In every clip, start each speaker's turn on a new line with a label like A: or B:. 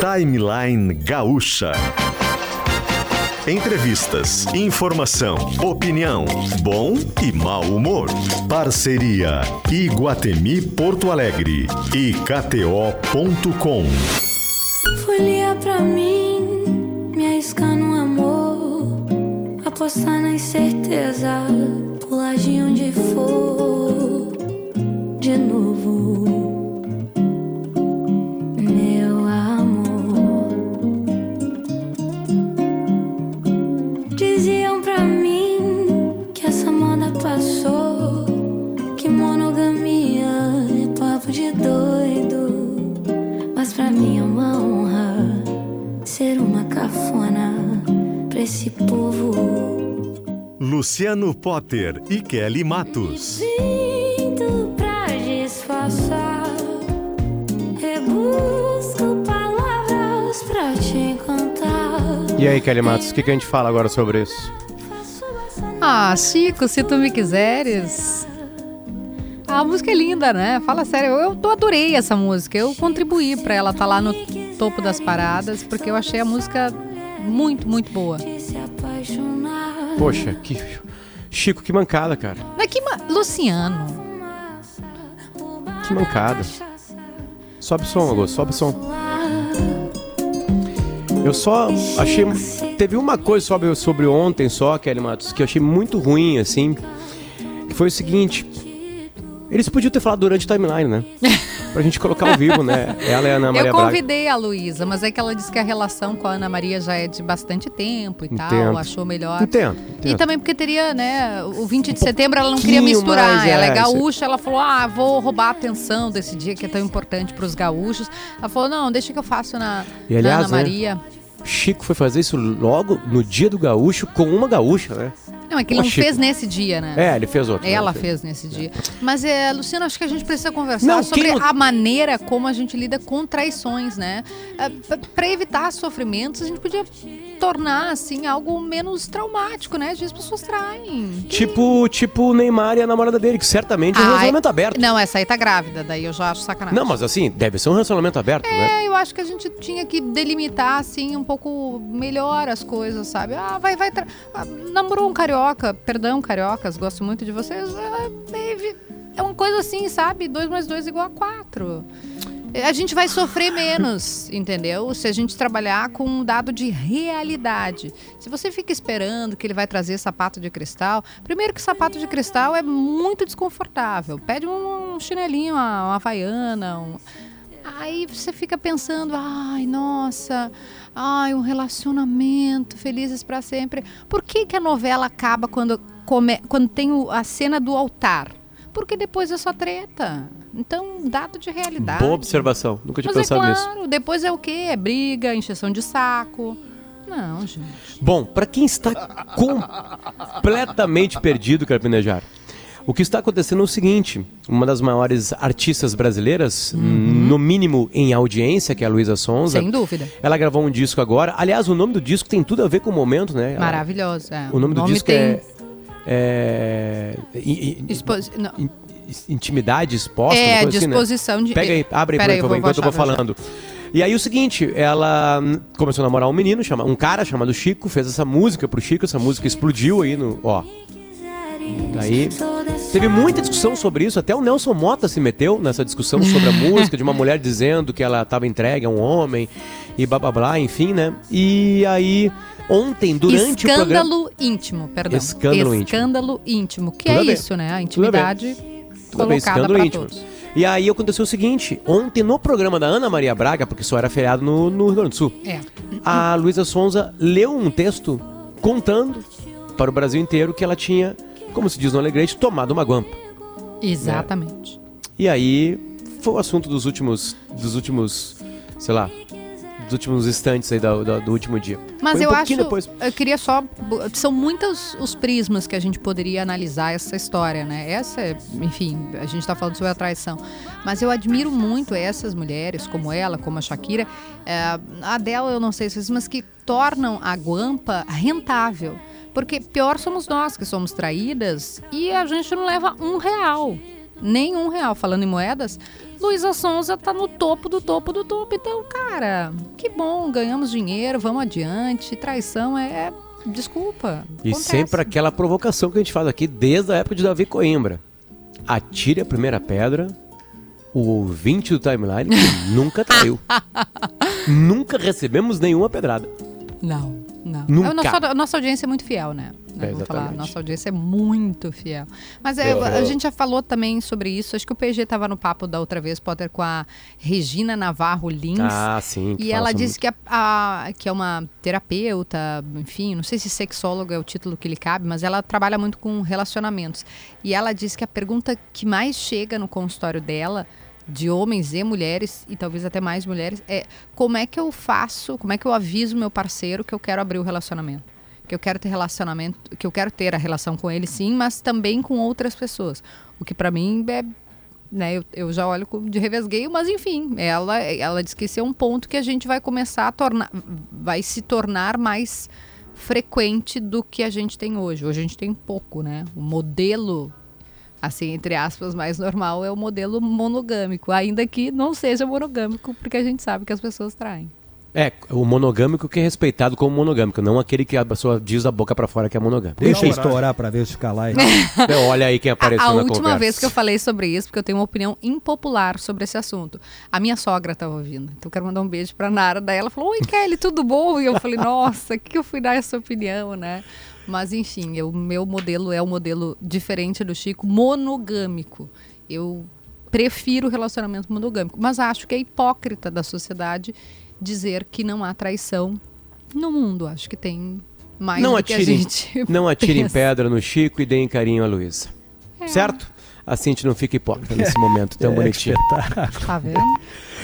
A: Timeline Gaúcha. Entrevistas, informação, opinião, bom e mau humor. Parceria Iguatemi Porto Alegre e KTO.com.
B: Folia pra mim, me arriscar no amor, apostar na incerteza, esse povo.
A: Luciano Potter e Kelly Matos.
B: Vindo pra disfarçar, rebusco palavras pra te encantar.
C: E aí, Kelly Matos, o que, que a gente fala agora sobre isso?
B: Essa
D: Ah, Chico, se tu me quiseres. A música é linda, né? Fala sério, eu, eu adorei essa música. Eu contribuí pra ela estar lá no topo das paradas, porque eu achei a música muito, muito boa.
C: Poxa, que. Chico, que mancada, cara.
D: Mas que ma... Luciano.
C: Que mancada. Sobe o som, Augusto, sobe o som. Eu só achei. Teve uma coisa sobre, sobre ontem só, Kelly Matos, que eu achei muito ruim, assim. Que foi o seguinte. Eles podiam ter falado durante o timeline, né? Pra gente colocar ao vivo, né? Ela e a Ana Maria
D: eu
C: Braga.
D: convidei a Luísa, mas é que ela disse que a relação com a Ana Maria já é de bastante tempo e tal,
C: Entendo.
D: achou melhor.
C: Entendo,
D: E
C: entendo.
D: também porque teria, né, o 20 de setembro ela não queria misturar.
C: mais,
D: ela é
C: é,
D: gaúcha, ela falou: "Ah, vou roubar a atenção desse dia que é tão importante pros gaúchos". Ela falou: "Não, deixa que eu faço na,
C: E,
D: na
C: aliás,
D: Ana
C: né,
D: Maria".
C: Chico foi fazer isso logo no dia do gaúcho com uma gaúcha, né?
D: Não, é que ele não fez nesse dia, né?
C: É, ele fez outro.
D: Ela
C: né?
D: fez nesse dia. Mas, é, Luciano, acho que a gente precisa conversar
C: Não,
D: sobre
C: não-
D: a maneira como a gente lida com traições, né? Para evitar sofrimentos, a gente podia tornar, assim, algo menos traumático, né? As pessoas traem.
C: Tipo, tipo o Neymar e a namorada dele, que certamente é um
D: Ai,
C: relacionamento aberto.
D: Não, essa aí tá grávida, daí eu já acho sacanagem.
C: Não, mas assim, deve ser um relacionamento aberto, né?
D: É, eu acho que a gente tinha que delimitar, assim, um pouco melhor as coisas, sabe? Ah, vai, vai. ah, namorou um carioca, perdão, cariocas, gosto muito de vocês. É, é, uma coisa assim, sabe? Dois mais dois igual a quatro. É, A gente vai sofrer menos, entendeu? Se a gente trabalhar com um dado de realidade. Se você fica esperando que ele vai trazer sapato de cristal, primeiro que sapato de cristal é muito desconfortável. Pede um chinelinho, uma, uma havaiana, um, Aí você fica pensando, ai, nossa, ai, um relacionamento, felizes pra sempre. Por que, que a novela acaba quando, come, quando tem o- a cena do altar? Porque depois é só treta. Então, dado de realidade.
C: Boa observação. Nunca tinha
D: Mas é
C: pensado nisso.
D: claro, depois é o quê? É briga, encheção de saco. Não, gente.
C: Bom, pra quem está completamente perdido, Carpinejar, o que está acontecendo é o seguinte: uma das maiores artistas brasileiras, no mínimo em audiência, que é a Luísa Sonza.
D: Sem dúvida.
C: Ela gravou um disco agora. Aliás, o nome do disco tem tudo a ver com o momento, né?
D: Maravilhoso. é.
C: O nome do disco
D: tem
C: é. é i- i-
D: expos-
C: intimidade exposta.
D: É,
C: coisa assim, né?
D: disposição de.
C: Pega aí, abre aí, por favor, enquanto eu vou falando. E aí o seguinte, ela começou a namorar um menino, chama, um cara chamado Chico, fez essa música pro Chico, essa música explodiu aí no, ó. Daí teve muita discussão sobre isso, até o Nelson Mota se meteu nessa discussão sobre a música de uma mulher dizendo que ela estava entregue a um homem e blá blá blá, enfim, né? E aí ontem durante o programa
D: Escândalo íntimo, perdão.
C: Escândalo íntimo.
D: Escândalo íntimo. Que
C: Tudo
D: é
C: ver.
D: isso, né? A intimidade
C: Tudo bem,
D: colocada
C: escândalo
D: para
C: íntimo.
D: todos.
C: E aí aconteceu o seguinte, ontem no programa da Ana Maria Braga, porque só era feriado no, no Rio Grande do Sul,
D: É.
C: a Luísa Sonza leu um texto contando para o Brasil inteiro que ela tinha, como se diz no Alegrete, tomado uma guampa.
D: Exatamente.
C: E aí foi o assunto dos últimos, dos últimos, sei lá, dos últimos instantes aí do, do, do último dia.
D: Mas
C: um
D: eu acho,
C: depois.
D: eu queria só, são muitos os prismas que a gente poderia analisar essa história, né? Essa, é, enfim, a gente está falando sobre a traição, mas eu admiro muito essas mulheres, como ela, como a Shakira, é, a dela eu não sei se mas que tornam a guampa rentável. Porque pior somos nós que somos traídas e a gente não leva um real. Nem um real. Falando em moedas, Luísa Sonza tá no topo do topo do topo. Então, cara, que bom, ganhamos dinheiro, vamos adiante. Traição é. desculpa.
C: E
D: acontece.
C: sempre aquela provocação que a gente faz aqui desde a época de Davi Coimbra. Atire a primeira pedra, o ouvinte do timeline nunca traiu. nunca recebemos nenhuma pedrada.
D: Não, não.
C: Nunca.
D: A nossa, a nossa audiência é muito fiel, né?
C: É,
D: Vamos falar,
C: exatamente.
D: nossa audiência é muito fiel. Mas é,
C: Eu-
D: a gente já falou também sobre isso. Acho que o PG estava no papo da outra vez, Potter, com a Regina Navarro Lins.
C: Ah, sim.
D: E ela disse que, a, a- que é uma terapeuta, enfim, não sei se sexóloga é o título que lhe cabe, mas ela trabalha muito com relacionamentos. E ela disse que a pergunta que mais chega no consultório dela, de homens e mulheres, e talvez até mais mulheres, é como é que eu faço, como é que eu aviso meu parceiro que eu quero abrir o relacionamento? Que eu quero ter relacionamento, que eu quero ter a relação com ele sim, mas também com outras pessoas. O que pra mim é né, eu, eu já olho de revesgueio, mas enfim, ela, ela diz que esse é um ponto que a gente vai começar a tornar, vai se tornar mais frequente do que a gente tem hoje. Hoje a gente tem pouco, né? O modelo, assim, entre aspas, mais normal é o modelo monogâmico, ainda que não seja monogâmico, porque a gente sabe que as pessoas traem.
C: É, o monogâmico que é respeitado como monogâmico, não aquele que a pessoa diz da boca pra fora que é monogâmico.
E: Deixa eu estourar pra ver se calar aí.
C: olha aí quem apareceu
D: a, a
C: na
D: última
C: conversa.
D: vez que eu falei sobre isso, porque eu tenho uma opinião impopular sobre esse assunto. A minha sogra estava ouvindo. Então eu quero mandar um beijo pra Nara. Daí ela falou: Oi, Kelly, tudo bom? E eu falei: Nossa, o que, que eu fui dar essa opinião, né? Mas enfim, o meu modelo é um modelo diferente do Chico, monogâmico. Eu prefiro o relacionamento monogâmico, mas acho que é hipócrita da sociedade dizer que não há traição no mundo. Acho que tem mais
C: Não
D: do que a gente
C: não atirem
D: pensa.
C: pedra no Chico e deem carinho à Luísa. Certo? Assim a gente não fica hipócrita nesse momento tão
E: É,
C: bonitinho.
D: Tá vendo?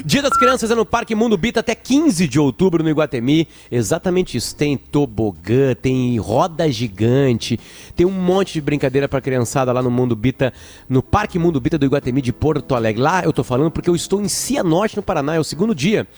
C: Dia das Crianças é no Parque Mundo Bita até 15 de outubro no Iguatemi. Exatamente isso. Tem tobogã, tem roda gigante, tem um monte de brincadeira pra criançada lá no Mundo Bita, no Parque Mundo Bita do Iguatemi de Porto Alegre. Lá eu tô falando porque eu estou em Cianorte, no Paraná. É o segundo dia,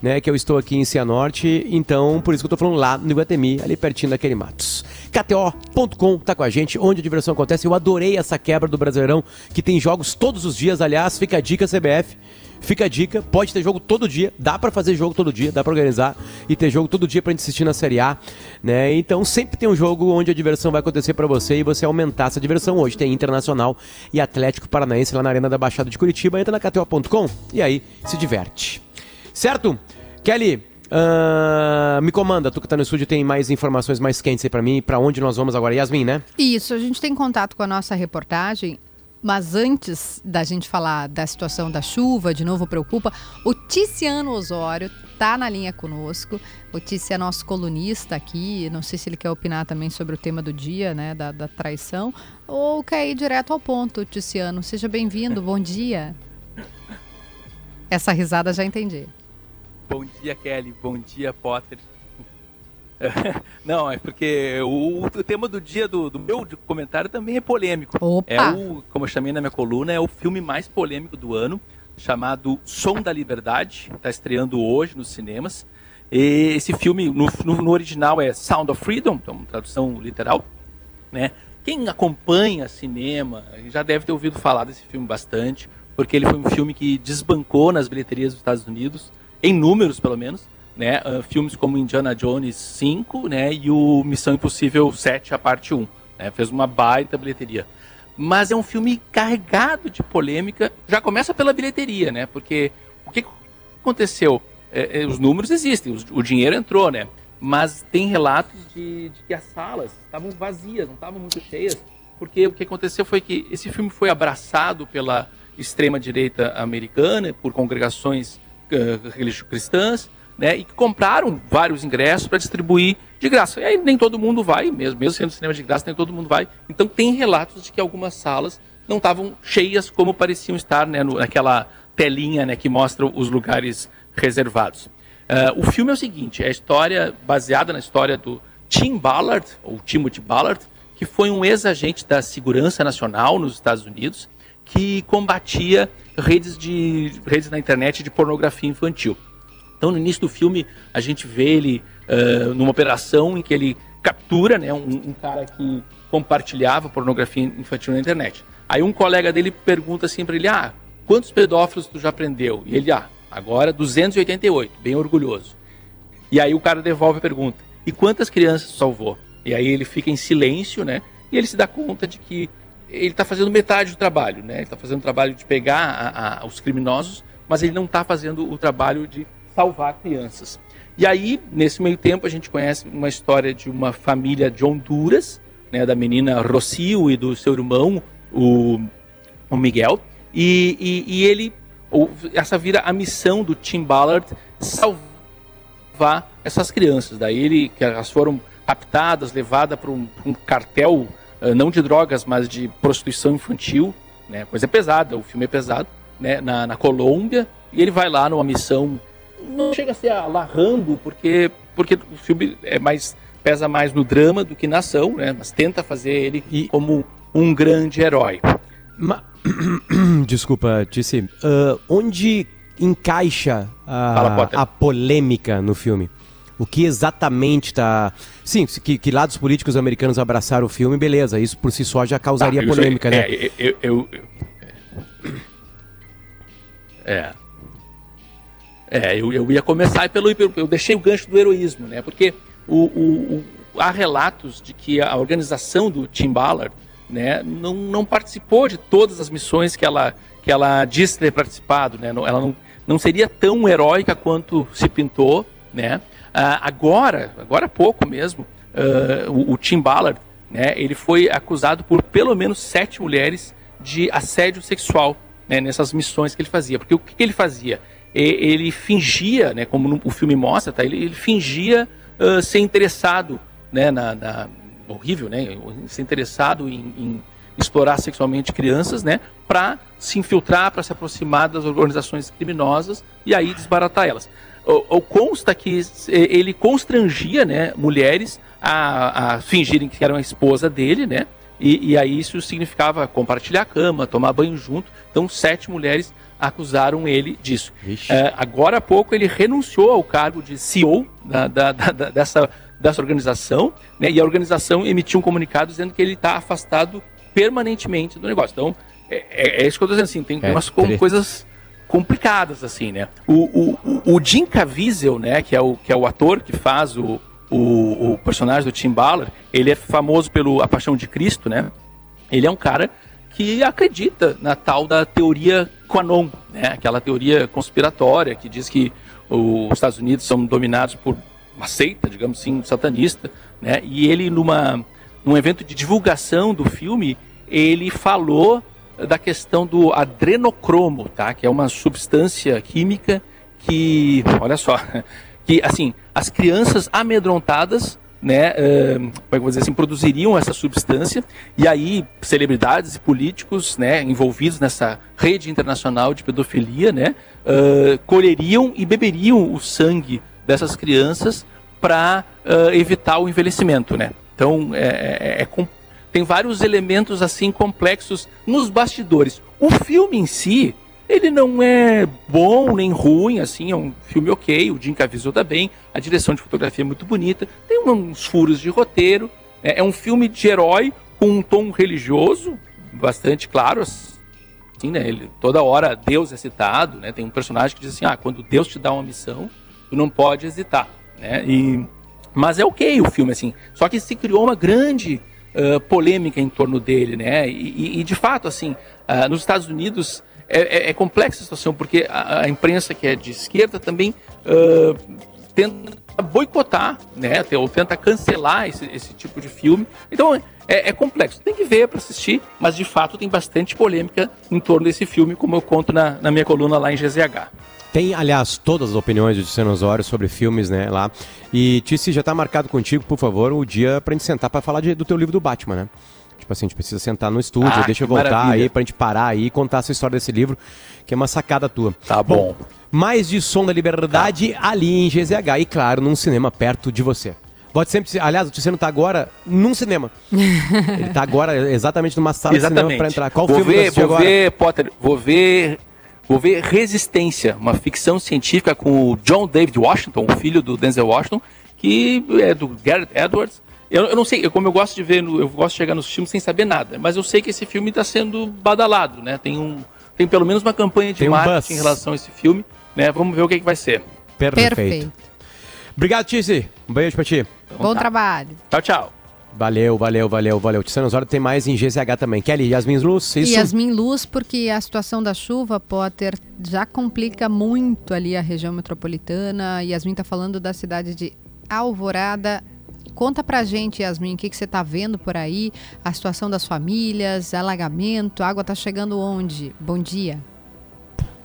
C: né, que eu estou aqui em Cianorte. Então, por isso que eu tô falando lá no Iguatemi, ali pertinho daquele Matos. KTO.com tá com a gente, onde a diversão acontece. Eu adorei essa quebra do Brasileirão, que tem jogos todos os dias. Aliás, fica a dica CBF. Fica a dica, pode ter jogo todo dia, dá pra fazer jogo todo dia, dá pra organizar e ter jogo todo dia pra gente assistir na Série A, né? Então sempre tem um jogo onde a diversão vai acontecer pra você e você aumentar essa diversão. Hoje tem Internacional e Atlético Paranaense lá na Arena da Baixada de Curitiba. Entra na KTO.com e aí se diverte. Certo? Kelly, ah, me comanda, tu que tá no estúdio tem mais informações mais quentes aí pra mim, pra onde nós vamos agora? Yasmin, né?
D: Isso, a gente tem contato com a nossa reportagem, mas antes da gente falar da situação da chuva, de novo preocupa, o Ticiano Osório tá na linha conosco. O Tici é nosso colunista aqui, não sei se ele quer opinar também sobre o tema do dia, né, da, da traição, ou quer ir direto ao ponto, Ticiano. Seja bem-vindo, bom dia. Essa risada já entendi.
F: Bom dia, Kelly. Bom dia, Potter. Não, é porque o, o tema do dia do, do meu comentário também é polêmico.
D: Opa!
F: É o, como eu chamei na minha coluna, é o filme mais polêmico do ano, chamado Som da Liberdade. Está estreando hoje nos cinemas. E esse filme, no, no- no original, é Sound of Freedom, então, tradução literal. Né? Quem acompanha cinema já deve ter ouvido falar desse filme bastante, porque ele foi um filme que desbancou nas bilheterias dos Estados Unidos, em números pelo menos, né? Ah, filmes como Indiana Jones 5 né? e o Missão Impossível 7, a parte 1. Né? Fez uma baita bilheteria. Mas é um filme carregado de polêmica, já começa pela bilheteria, né? Porque o que aconteceu? É, é, os números existem, os- o dinheiro entrou, né? Mas tem relatos de, de que as salas estavam vazias, não estavam muito cheias, porque o que aconteceu foi que esse filme foi abraçado pela extrema-direita americana, por congregações eh, religi- cristãs, né? E que compraram vários ingressos para distribuir de graça. E aí nem todo mundo vai, mesmo, mesmo sendo cinema de graça, nem todo mundo vai. Então tem relatos de que algumas salas não estavam cheias como pareciam estar né, no- naquela telinha né, que mostra os lugares reservados. Ah, o filme é o seguinte, é a história baseada na história do Tim Ballard, ou Timothy Ballard, que foi um ex-agente da Segurança Nacional nos Estados Unidos, que combatia redes, de, redes na internet de pornografia infantil. Então, no início do filme, a gente vê ele ah, numa operação em que ele captura né, um, um cara que compartilhava pornografia infantil na internet. Aí um colega dele pergunta assim para ele: Ah, quantos pedófilos tu já prendeu? E ele, ah, agora 288, bem orgulhoso. E aí o cara devolve a pergunta, e quantas crianças salvou? E aí ele fica em silêncio, né? E ele se dá conta de que ele está fazendo metade do trabalho, né? Ele está fazendo o trabalho de pegar a, a, os criminosos, mas ele não está fazendo o trabalho de salvar crianças. E aí, nesse meio tempo, a gente conhece uma história de uma família de Honduras, né, da menina Rocio e do seu irmão, o, o Miguel, e, e, e ele, essa vira a missão do Tim Ballard, salvar essas crianças. Daí ele, que elas foram raptadas, levadas para um, um, cartel, uh, não de drogas, mas de prostituição infantil, né, coisa pesada, o filme é pesado, né, na, na Colômbia, e ele vai lá numa missão não chega a ser alarrando, porque, porque o filme é mais pesa mais no drama do que na ação, né? Mas tenta fazer ele e... como um grande herói.
C: Ma... Desculpa, Tissi. Uh, onde encaixa a, a polêmica no filme? O que exatamente está. Sim, que, que, lados políticos americanos abraçaram o filme, beleza. Isso por si só já causaria ah, polêmica, né?
F: É, eu, eu, eu, é. É, eu, eu ia começar pelo. Eu deixei o gancho do heroísmo, né? Porque o, o, o, há relatos de que a organização do Tim Ballard né, não, não participou de todas as missões que ela, que ela disse ter participado. Né? Ela não, não seria tão heróica quanto se pintou. Né? Uh, agora, agora há pouco mesmo, uh, o, o, Tim Ballard né, ele foi acusado por pelo menos sete mulheres de assédio sexual né, nessas missões que ele fazia. Porque o que, que ele fazia? Ele fingia, né, como o filme mostra, tá, ele, ele fingia uh, ser interessado, né, na, na, horrível, né, ser interessado em, em explorar sexualmente crianças, né, para se infiltrar, para se aproximar das organizações criminosas e aí desbaratar elas. O, o consta que ele constrangia, né, mulheres a, a fingirem que eram a esposa dele, né, e, e aí isso significava compartilhar a cama, tomar banho junto. Então sete mulheres acusaram ele disso. É, agora há pouco ele renunciou ao cargo de CEO da, da, da, dessa, dessa organização, né, e a organização emitiu um comunicado dizendo que ele está afastado permanentemente do negócio. Então, é, é, é isso que eu estou dizendo, assim, tem é, umas coisas complicadas, assim, né? O, o, o Jim Caviezel, né, que é o, que é o ator que faz o, o, o personagem do Tim Ballard, ele é famoso pelo A Paixão de Cristo, né? Ele é um cara que acredita na tal da teoria Quanon, né? aquela teoria conspiratória que diz que os Estados Unidos são dominados por uma seita, digamos assim, satanista, né? E ele numa num evento de divulgação do filme, ele falou da questão do adrenocromo, tá? Que é uma substância química que, olha só, que assim, as crianças amedrontadas né, uh, como é dizer assim, produziriam essa substância e aí celebridades e políticos, né, envolvidos nessa rede internacional de pedofilia, né, uh, colheriam e beberiam o sangue dessas crianças para uh, evitar o envelhecimento, né. Então é, é, é tem vários elementos assim complexos nos bastidores. O filme em si ele não é bom nem ruim, assim, é um filme ok, o Jim Caviezel tá bem, a direção de fotografia é muito bonita, tem uns furos de roteiro, é, é um filme de herói com um tom religioso bastante claro, assim, né? Ele, toda hora Deus é citado, né? Tem um personagem que diz assim, ah, quando Deus te dá uma missão, tu não pode hesitar, né? E, mas é ok o filme, assim, só que se criou uma grande uh, polêmica em torno dele, né? E, e, de fato, assim, uh, nos Estados Unidos é, é, é, complexa a situação, porque a, a, imprensa que é de esquerda também uh, tenta boicotar, né, ou tenta cancelar esse, esse tipo de filme. Então é, é complexo, tem que ver para assistir, mas de fato tem bastante polêmica em torno desse filme, como eu conto na, na minha coluna lá em GZH.
C: Tem, aliás, todas as opiniões de Luciano sobre filmes, né, lá. E, Tissi, já está marcado contigo, por favor, o dia para gente sentar para falar de, do teu livro do Batman, né? Tipo assim, a gente precisa sentar no estúdio, ah, deixa eu voltar maravilha. aí pra gente parar aí e contar essa história desse livro, que é uma sacada tua.
F: Tá bom. bom
C: mais de Som da Liberdade tá. ali em GZH e, claro, num cinema perto de você. Pode sempre, aliás, o Luciano tá agora num cinema. Ele tá agora exatamente numa sala exatamente. de cinema para entrar.
F: Qual vou filme ver, vou agora? ver, Potter, vou ver Vou ver Resistência, uma ficção científica com o John David Washington, filho do Denzel Washington, que é do Garrett Edwards, eu, eu não sei, eu, como eu gosto de ver, eu gosto de chegar nos filmes sem saber nada, mas eu sei que esse filme está sendo badalado, né? Tem um, tem pelo menos uma campanha de
C: Tem um
F: marketing
C: buzz.
F: em relação a esse filme. Né? Vamos ver o que, que vai ser.
C: Perfeito.
D: Perfeito.
C: Obrigado, Tizi. Um beijo pra ti.
D: Bom
F: tá.
D: trabalho.
F: Tchau, tchau.
C: Valeu, valeu, valeu, valeu. Tiziano Osório tem mais em GZH também. Kelly, Yasmin Luz, isso?
D: Yasmin Luz, porque a situação da chuva, Potter, já complica muito ali a região metropolitana. Yasmin tá falando da cidade de Alvorada. Conta pra gente, Yasmin, o que, que você tá vendo por aí? A situação das famílias, alagamento, a água tá chegando onde? Bom dia.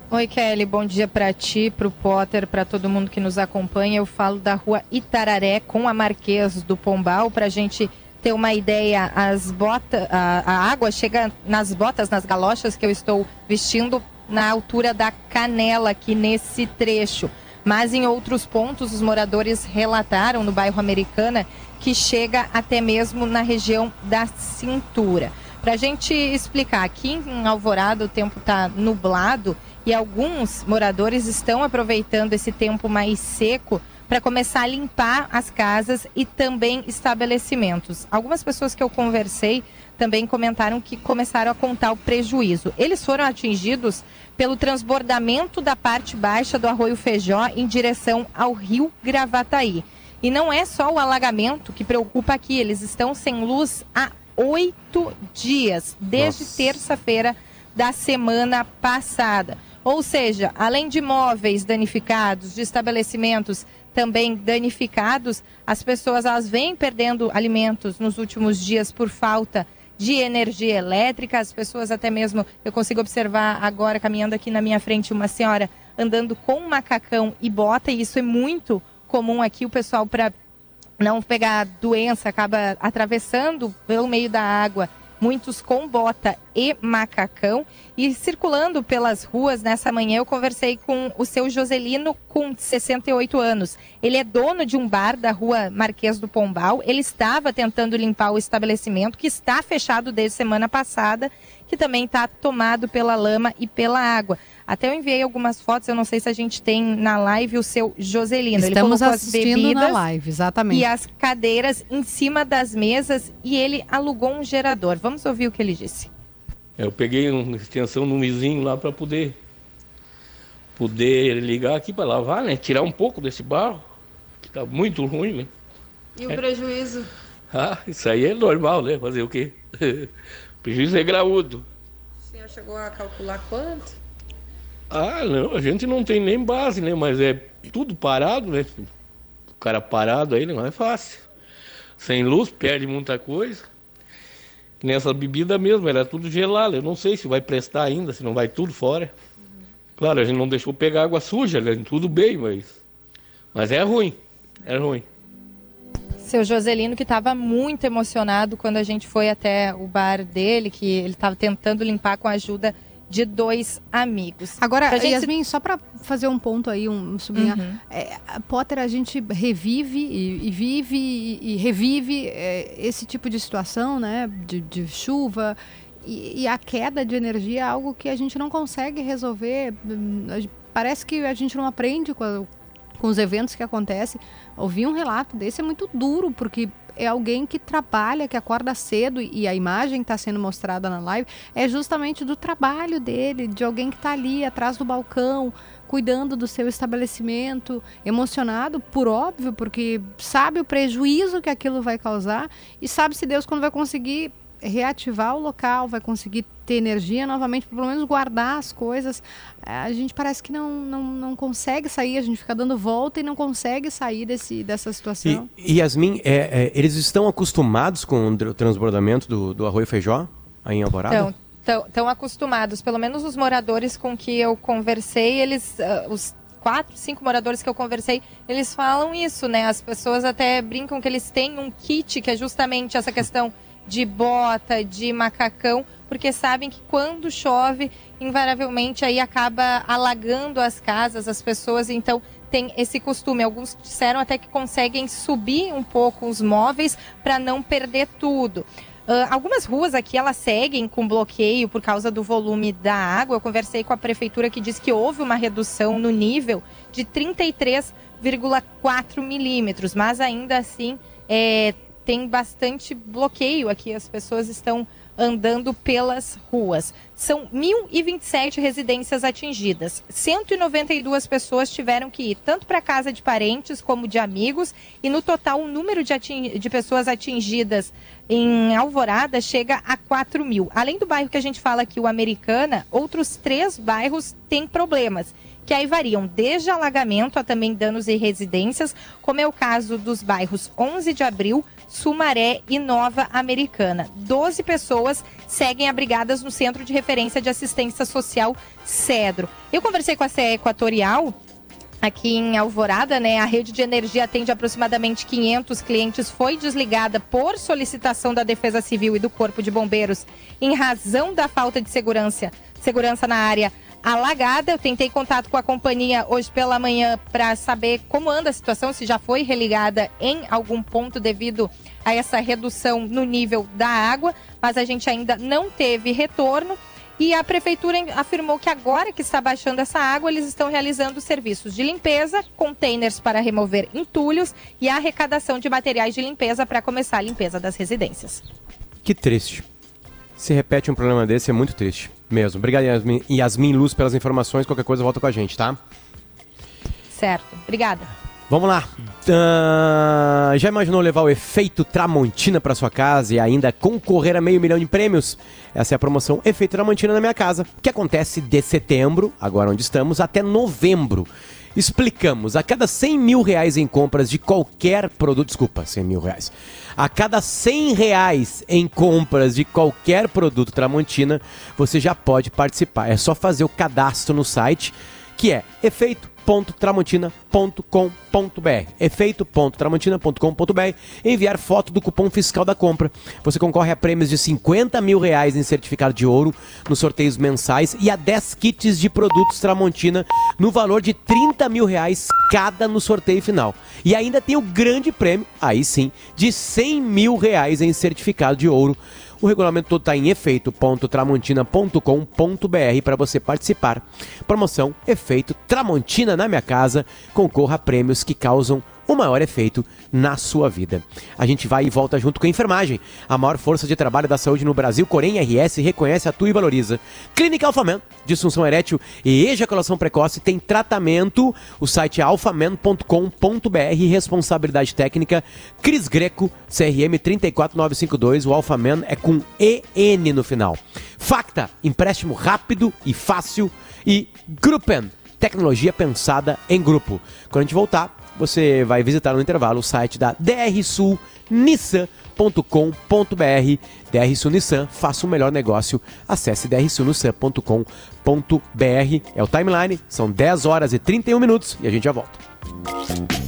E: Oi, Kelly, bom dia para ti, para o Potter, para todo mundo que nos acompanha. Eu falo da rua Itararé com a Marquês do Pombal, para a gente ter uma ideia. As botas, a, a água chega nas botas, nas galochas que eu estou vestindo, na altura da canela aqui nesse trecho. Mas em outros pontos, os moradores relataram no bairro Americana que chega até mesmo na região da cintura. Para a gente explicar, aqui em Alvorada o tempo está nublado e alguns moradores estão aproveitando esse tempo mais seco para começar a limpar as casas e também estabelecimentos. Algumas pessoas que eu conversei também comentaram que começaram a contar o prejuízo. Eles foram atingidos pelo transbordamento da parte baixa do Arroio Feijó em direção ao Rio Gravataí. E não é só o alagamento que preocupa aqui, eles estão sem luz há oito dias, desde terça-feira da semana passada. Ou seja, além de móveis danificados, de estabelecimentos também danificados, as pessoas elas vêm perdendo alimentos nos últimos dias por falta de energia elétrica. As pessoas até mesmo, eu consigo observar agora caminhando aqui na minha frente uma senhora andando com macacão e bota, e isso é muito comum aqui o pessoal para não pegar doença acaba atravessando pelo meio da água muitos com bota e macacão. E circulando pelas ruas nessa manhã, eu conversei com o seu Joselino, com 68 anos. Ele é dono de um bar da rua Marquês do Pombal. Ele estava tentando limpar o estabelecimento, que está fechado desde semana passada, que também está tomado pela lama e pela água. Até eu enviei algumas fotos, eu não sei se a gente tem na live o seu Joselino. Ele
D: Estamos
E: as
D: assistindo na
E: bebidas
D: live, exatamente.
E: e as cadeiras em cima das mesas e ele alugou um gerador. Vamos ouvir o que ele disse.
G: Eu peguei uma extensão no vizinho lá para poder poder ligar aqui para lavar, né? Tirar um pouco desse barro, que tá muito ruim, né?
E: E o prejuízo?
G: Ah, isso aí é normal, né? Fazer o quê? Prejuízo é graúdo.
E: O senhor chegou a calcular quanto?
G: Ah, não, a gente não tem nem base, né? Mas é tudo parado, né? O cara parado aí não é fácil. Sem luz, perde muita coisa. Nessa bebida mesmo, era tudo gelado. Eu não sei se vai prestar ainda, se não vai tudo fora. Claro, a gente não deixou pegar água suja, né? Tudo bem, mas. Mas é ruim. É ruim.
E: Seu Joselino, que estava muito emocionado quando a gente foi até o bar dele, que ele estava tentando limpar com a ajuda de dois amigos.
D: Agora,
E: gente-
D: Yasmin, só para fazer um ponto aí, um sublinhar.
E: Uhum.
D: É, a Potter, a gente revive e, e vive e, e revive é, esse tipo de situação, né? De, de chuva. E, e a queda de energia é algo que a gente não consegue resolver. Hum, Parece que a gente não aprende com, a- com os eventos que acontecem. Ouvir um relato desse é muito duro, porque é alguém que trabalha, que acorda cedo e a imagem está sendo mostrada na live é justamente do trabalho dele, de alguém que está ali atrás do balcão, cuidando do seu estabelecimento, emocionado, por óbvio, porque sabe o prejuízo que aquilo vai causar e sabe se Deus quando vai conseguir reativar o local, vai conseguir ter energia novamente, pelo menos guardar as coisas. Eh, A gente parece que não, não, não consegue sair, a gente fica dando volta e não consegue sair desse, dessa situação.
C: E, e Yasmin, é, é, eles estão acostumados com o transbordamento do, do Arroio Feijó aí em Alvorada?
E: Então, tão, tão acostumados, pelo menos os moradores com que eu conversei, eles, ah, os quatro, cinco moradores que eu conversei, eles falam isso, né? As pessoas até brincam que eles têm um kit que é justamente essa questão de bota, de macacão, porque sabem que quando chove, invariavelmente aí acaba alagando as casas, as pessoas, então tem esse costume. Alguns disseram até que conseguem subir um pouco os móveis para não perder tudo. Ah, algumas ruas aqui elas seguem com bloqueio por causa do volume da água. Eu conversei com a prefeitura que diz que houve uma redução no nível de 33,4 milímetros, mas ainda assim é, tem bastante bloqueio aqui. As pessoas estão andando pelas ruas. São 1.027 residências atingidas. 192 pessoas tiveram que ir tanto para casa de parentes como de amigos. E no total, o número de, ating... de pessoas atingidas em Alvorada chega a 4 mil. Além do bairro que a gente fala aqui, o Americana, outros três bairros têm problemas que aí variam desde alagamento a também danos em residências, como é o caso dos bairros 11 de Abril, Sumaré e Nova Americana. Doze pessoas seguem abrigadas no Centro de Referência de Assistência Social Cedro. Eu conversei com a CE Equatorial aqui em Alvorada, né? A rede de energia atende aproximadamente 500 clientes. Foi desligada por solicitação da Defesa Civil e do Corpo de Bombeiros em razão da falta de segurança, segurança na área alagada. Eu tentei contato com a companhia hoje pela manhã para saber como anda a situação, se já foi religada em algum ponto devido a essa redução no nível da água, mas a gente ainda não teve retorno. E a prefeitura afirmou que agora que está baixando essa água, eles estão realizando serviços de limpeza, containers para remover entulhos e arrecadação de materiais de limpeza para começar a limpeza das residências.
C: Que triste. Se repete um problema desse, é muito triste. Mesmo. Obrigado, Yasmin, Yasmin Luz, pelas informações. Qualquer coisa, volta com a gente, tá?
E: Certo. Obrigada.
C: Vamos lá. Uh, já imaginou levar o efeito Tramontina para sua casa e ainda concorrer a meio milhão de prêmios? Essa é a promoção Efeito Tramontina na minha casa, que acontece de setembro, agora onde estamos, até novembro. Explicamos, a cada 100 mil reais em compras de qualquer produto, desculpa, 100 mil reais. A cada 100 reais em compras de qualquer produto Tramontina, você já pode participar. É só fazer o cadastro no site, que é efeito efeito.tramontina.com.br efeito.tramontina.com.br enviar foto do cupom fiscal da compra. Você concorre a prêmios de 50 mil reais em certificado de ouro nos sorteios mensais e a 10 kits de produtos Tramontina no valor de 30 mil reais cada no sorteio final. E ainda tem o grande prêmio, aí sim, de 100 mil reais em certificado de ouro o regulamento todo está em efeito.tramontina.com.br para você participar. Promoção Efeito Tramontina na minha casa. Concorra a prêmios que causam o maior efeito na sua vida. A gente vai e volta junto com a enfermagem, a maior força de trabalho da saúde no Brasil, Corém RS reconhece, atua e valoriza. Clínica Alfaman, disfunção erétil e ejaculação precoce tem tratamento. O site é alfaman.com.br, responsabilidade técnica Cris Greco, CRM 34952, o Alfaman é com EN no final. Facta, empréstimo rápido e fácil e Gruppen, tecnologia pensada em grupo. Quando a gente voltar, você vai visitar no intervalo o site da drsulnissan.com.br. DR Sul Nissan, faça o melhor negócio. Acesse drsulnissan.com.br. É o timeline, são 10 horas e 31 minutos e a gente já volta.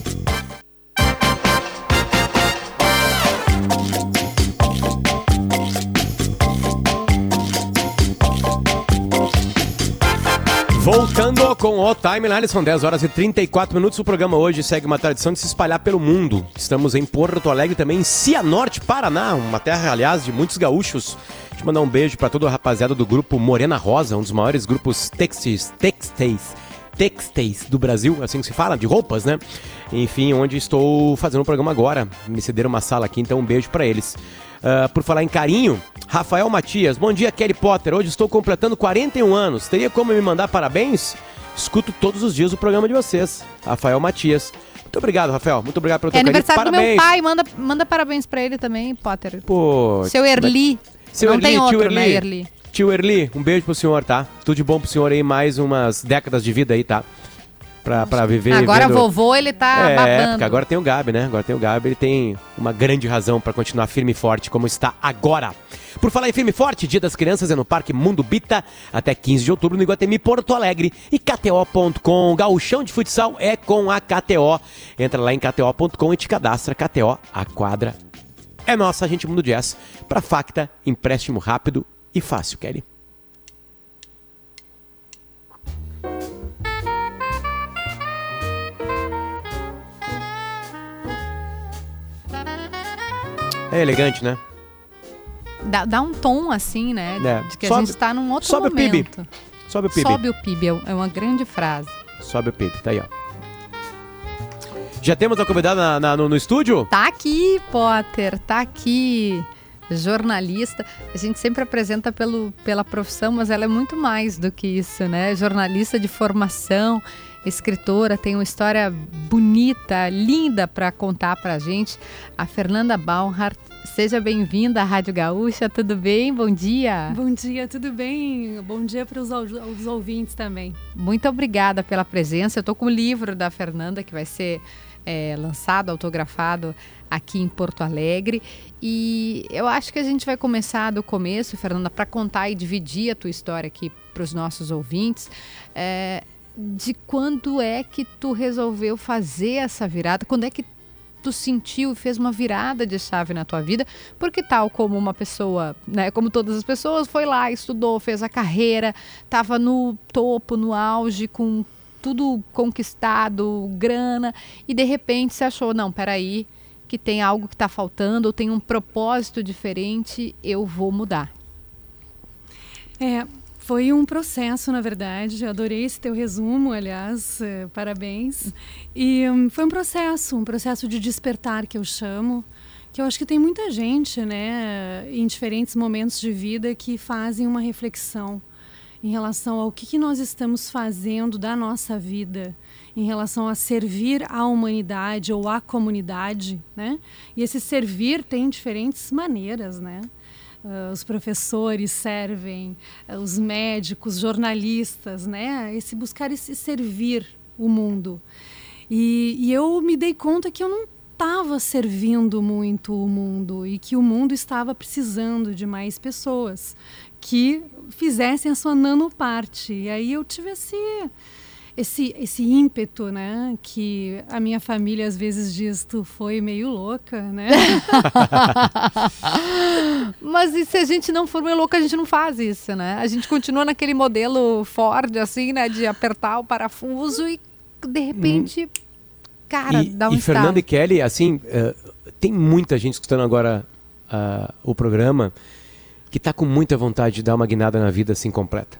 C: Voltando com o Timeline, são 10 horas e 34 minutos. O programa hoje segue uma tradição de se espalhar pelo mundo. Estamos em Porto Alegre, também em Cianorte, Paraná, uma terra, aliás, de muitos gaúchos. Deixa eu mandar um beijo para toda a rapaziada do grupo Morena Rosa, um dos maiores grupos textis, textis, textis do Brasil, assim que se fala, de roupas, né? Enfim, onde estou fazendo um programa agora. Me cederam uma sala aqui, então um beijo para eles. Uh, por falar em carinho, Rafael Matias, bom dia Kelly Potter. Hoje estou completando 41 anos. Teria como me mandar parabéns? Escuto todos os dias o programa de vocês. Rafael Matias. Muito obrigado, Rafael. Muito obrigado pelo
D: É
C: teu carinho.
D: aniversário do
C: Parabéns.
D: meu pai, manda, manda parabéns pra ele também, Potter.
C: Pô,
D: Seu Erli.
C: Seu
D: Não
C: Erli,
D: tem
C: tio
D: outro,
C: Erli.
D: né, Erli?
C: Tio Erli, um beijo pro senhor, tá? Tudo de bom pro senhor aí, mais umas décadas de vida aí, tá? Pra, pra viver.
D: Agora
C: vendo-
D: vovô, ele tá
C: é,
D: babando.
C: porque agora tem o Gabi, né? Agora tem o Gabi, ele tem uma grande razão pra continuar firme e forte como está agora. Por falar em firme e forte, Dia das Crianças é no Parque Mundo Bita, até 15 de outubro no Iguatemi, Porto Alegre. E KTO.com, gauchão de futsal é com a KTO. Entra lá em KTO.com e te cadastra KTO, a quadra é nossa, gente muda o jazz pra Facta, empréstimo rápido e fácil, Kelly. É elegante, né?
D: Dá, dá um tom assim, né?
C: É.
D: De que
C: Sobe-
D: a gente tá num outro
C: sobe o PIB.
D: momento.
C: Sobe o PIB.
D: Sobe o PIB, é é uma grande frase.
C: Sobe o PIB, tá aí, ó. Já temos a convidada na- na- no, no estúdio?
D: Tá aqui, Potter, tá aqui. jornalista. A gente sempre apresenta pelo, pela profissão, mas ela é muito mais do que isso, né? Jornalista de formação, escritora, tem uma história bonita, linda para contar para a gente. A Fernanda Baumhart. Seja bem-vinda à Rádio Gaúcha, tudo bem? Bom dia.
H: Bom dia, tudo bem? Bom dia para os, ouvintes também.
D: Muito obrigada pela presença. Eu estou com o livro da Fernanda que vai ser é, lançado, autografado aqui em Porto Alegre. E eu acho que a gente vai começar do começo, Fernanda, para contar e dividir a tua história aqui para os nossos ouvintes. É, de quando é que tu resolveu fazer essa virada? Quando é que tu sentiu e fez uma virada de chave na tua vida? Porque tal como uma pessoa, né, como todas as pessoas, foi lá, estudou, fez a carreira, estava no topo, no auge, com tudo conquistado, grana, e de repente se achou, não, peraí, que tem algo que está faltando, ou tem um propósito diferente, eu vou mudar.
H: É, foi um processo, na verdade. adorei esse teu resumo, aliás, eh, parabéns. E um, foi um processo, um processo de despertar que eu chamo, que eu acho que tem muita gente, né, em diferentes momentos de vida que fazem uma reflexão em relação ao que, que nós estamos fazendo da nossa vida em relação a servir à humanidade ou à comunidade, né? E esse servir tem diferentes maneiras, né? Uh, os professores servem, uh, os médicos, jornalistas, né? Esse buscar esse servir o mundo. E, e eu me dei conta que eu não estava servindo muito o mundo e que o mundo estava precisando de mais pessoas que fizessem a sua nanoparte. E aí eu tive esse, esse, esse ímpeto, né? Que a minha família às vezes diz, tu foi meio louca, né?
D: Mas e se a gente não for meio louca, a gente não faz isso, né? A gente continua naquele modelo Ford, assim, né? De apertar o parafuso e de repente, hum. cara,
C: e,
D: dá um
C: E Fernando e Kelly, assim, uh, tem muita gente escutando agora uh, o programa que está com muita vontade de dar uma guinada na vida assim completa.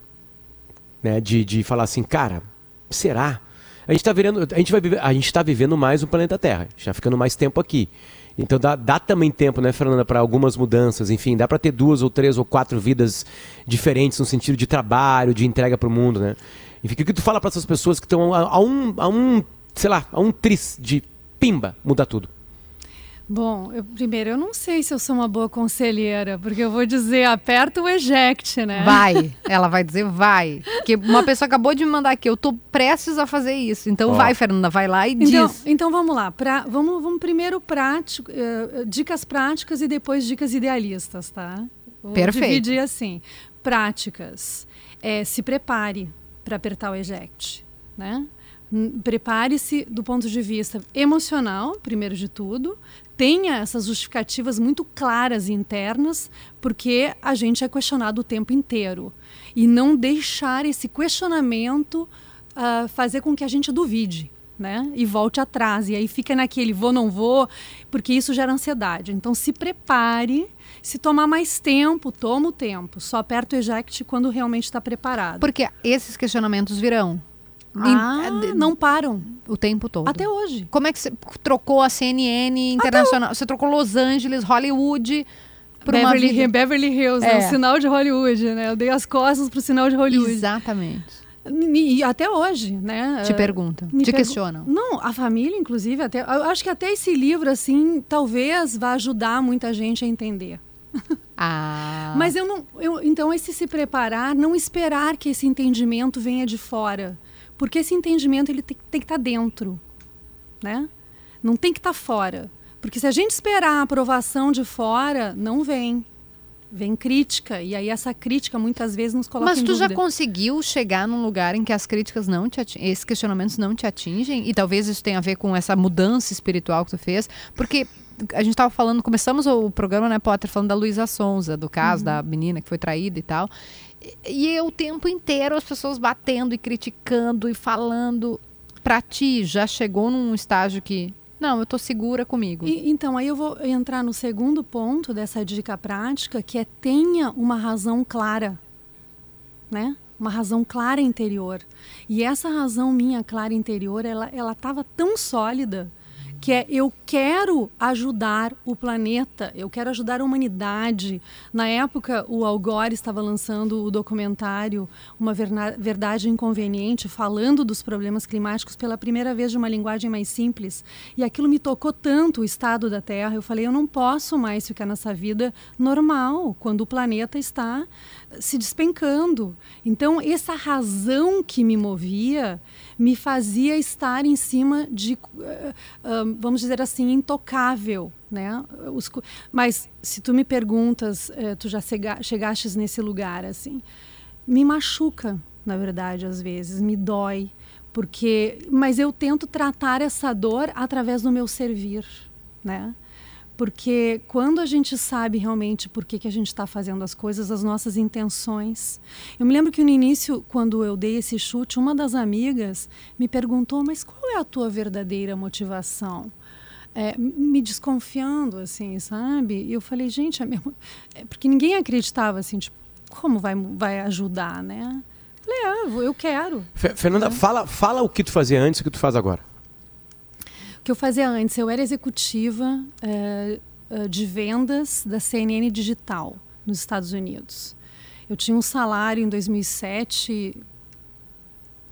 C: Né? De, de falar assim, cara, será? A gente está vivendo, a gente vai viver, a gente está vivendo mais o planeta Terra, está ficando mais tempo aqui. Então dá, dá também tempo, né, Fernanda, para algumas mudanças. Enfim, dá para ter duas ou três ou quatro vidas diferentes no sentido de trabalho, de entrega para o mundo, né? Enfim, o que tu fala para essas pessoas que estão a, a, um, a um, sei lá, a um tris de pimba mudar tudo?
H: Bom, eu, primeiro, eu não sei se eu sou uma boa conselheira, porque eu vou dizer, aperta o eject, né?
D: Vai, ela vai dizer vai. Porque uma pessoa acabou de me mandar aqui, eu tô prestes a fazer isso. Então oh. vai, Fernanda, vai lá e
H: então,
D: diz.
H: Então vamos lá, pra, vamos, vamos primeiro prático, uh, dicas práticas e depois dicas idealistas, tá?
D: Vou Perfeito.
H: dividir assim. Práticas, é, se prepare para apertar o eject, né? Prepare-se do ponto de vista emocional, primeiro de tudo, tenha essas justificativas muito claras e internas, porque a gente é questionado o tempo inteiro. E não deixar esse questionamento uh, fazer com que a gente duvide. Né? E volte atrás. E aí fica naquele vou, não vou, porque isso gera ansiedade. Então se prepare. Se tomar mais tempo, toma o tempo. Só aperta o eject quando realmente está preparado.
D: Porque esses questionamentos virão.
H: Ah, não param.
D: O tempo todo.
H: Até hoje.
D: Como é que você trocou a CNN internacional? Você trocou Los Angeles, Hollywood.
H: Beverly, Beverly Hills, é. é o sinal de Hollywood, né? Eu dei as costas pro sinal de Hollywood.
D: Exatamente.
H: E até hoje, né?
D: Te perguntam, Me te pergu questionam.
H: Não, a família, inclusive, até. Eu acho que até esse livro, assim, talvez vá ajudar muita gente a entender.
D: Ah.
H: Mas eu não. Eu, então, esse se preparar, não esperar que esse entendimento venha de fora. Porque esse entendimento ele tem, tem que estar tá dentro, né? Não tem que estar tá fora. Porque se a gente esperar a aprovação de fora, não vem. Vem crítica. E aí essa crítica muitas vezes nos coloca
D: Mas
H: tu
D: já conseguiu chegar num lugar em que as críticas não te atingem, esses questionamentos não te atingem? E talvez isso tenha a ver com essa mudança espiritual que tu fez? Porque a gente estava falando, começamos o programa, né, Potter, falando da Luísa Sonza, do caso uhum. da menina que foi traída e tal. E eu o tempo inteiro as pessoas batendo e criticando e falando. Pra ti, já chegou num estágio que. Não, eu tô segura comigo.
H: E, então, aí eu vou entrar no segundo ponto dessa dica prática, que é tenha uma razão clara. Né? Uma razão clara interior. E essa razão minha clara interior, ela estava tão sólida que é eu quero ajudar o planeta, eu quero ajudar a humanidade. Na época, o Al Gore estava lançando o documentário Uma Verdade Inconveniente, falando dos problemas climáticos pela primeira vez de uma linguagem mais simples. E aquilo me tocou tanto o estado da Terra. Eu falei, eu não posso mais ficar nessa vida normal, quando o planeta está se despencando. Então, essa razão que me movia me fazia estar em cima de, uh, uh, vamos dizer assim, intocável, né? Mas se tu me perguntas, uh, tu já chega, chegastes nesse lugar assim, me machuca, na verdade, às vezes, me dói, porque, mas eu tento tratar essa dor através do meu servir, né? Porque quando a gente sabe realmente por que, que a gente está fazendo as coisas, as nossas intenções. Eu me lembro que no início, quando eu dei esse chute, uma das amigas me perguntou: Mas qual é a tua verdadeira motivação? É, me desconfiando, assim, sabe? E eu falei: Gente, a minha... é porque ninguém acreditava, assim, tipo, como vai, vai ajudar, né? Falei: Ah, eu quero.
C: Fernanda, é. fala, fala o que tu fazia antes e o que tu faz agora
H: que eu fazia antes. Eu era executiva uh, de vendas da CNN Digital nos Estados Unidos. Eu tinha um salário em 2007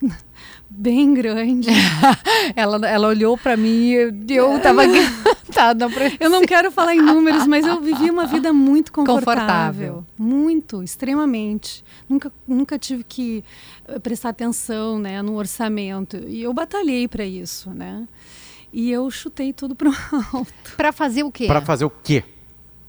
H: bem grande.
D: ela, ela olhou para mim e eu tava encantada.
H: eu não quero falar em números, mas eu vivi uma vida muito confortável, confortável. Muito, extremamente. Nunca, nunca tive que prestar atenção né, no orçamento. E eu batalhei para isso, né? E eu chutei tudo pro alto.
D: Para fazer o quê?
C: Para fazer o quê?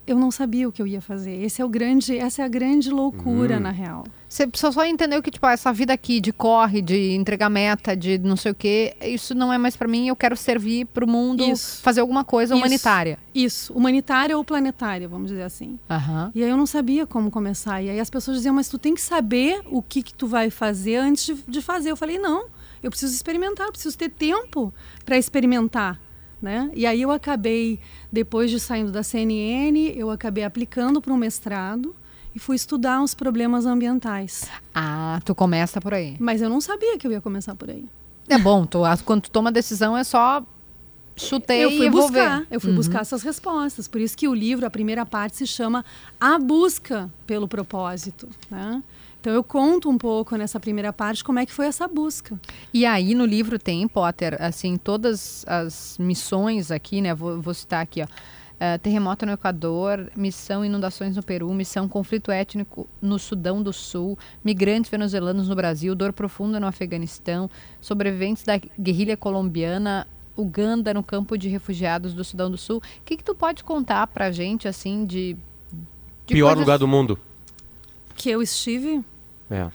H: Eu não sabia o que eu ia fazer. Esse é o grande, essa é a grande loucura hum. na real.
D: Você só, só entendeu que tipo essa vida aqui de corre, de entregar meta, de não sei o quê, isso não é mais para mim. Eu quero servir para o mundo, isso. fazer alguma coisa
H: isso.
D: humanitária.
H: Isso, humanitária ou planetária, vamos dizer assim.
D: Uhum.
H: E aí eu não sabia como começar. E aí as pessoas diziam, mas tu tem que saber o que que tu vai fazer antes de, de fazer. Eu falei, não eu preciso experimentar, preciso ter tempo para experimentar. Né? E aí eu acabei, depois de saindo da CNN, eu acabei aplicando para um mestrado e fui estudar os problemas ambientais.
D: Ah, tu começa por aí.
H: Mas eu não sabia que eu ia começar por aí.
D: É bom, tu, quando tu toma decisão é só chutei
H: eu fui
D: e
H: buscar, eu fui uhum. buscar essas respostas. Por isso que o livro, a primeira parte se chama A Busca pelo Propósito, né? Então eu conto um pouco nessa primeira parte como é que foi essa busca.
D: E aí no livro tem, Potter, assim, todas as missões aqui, né? Vou, vou citar aqui, ó. Uh, terremoto no Equador, missão inundações no Peru, missão conflito étnico no Sudão do Sul, migrantes venezuelanos no Brasil, dor profunda no Afeganistão, sobreviventes da guerrilha colombiana, Uganda no campo de refugiados do Sudão do Sul. O que, que tu pode contar pra gente, assim, de...
C: de Pior coisas... lugar do mundo
H: que eu estive,
C: é.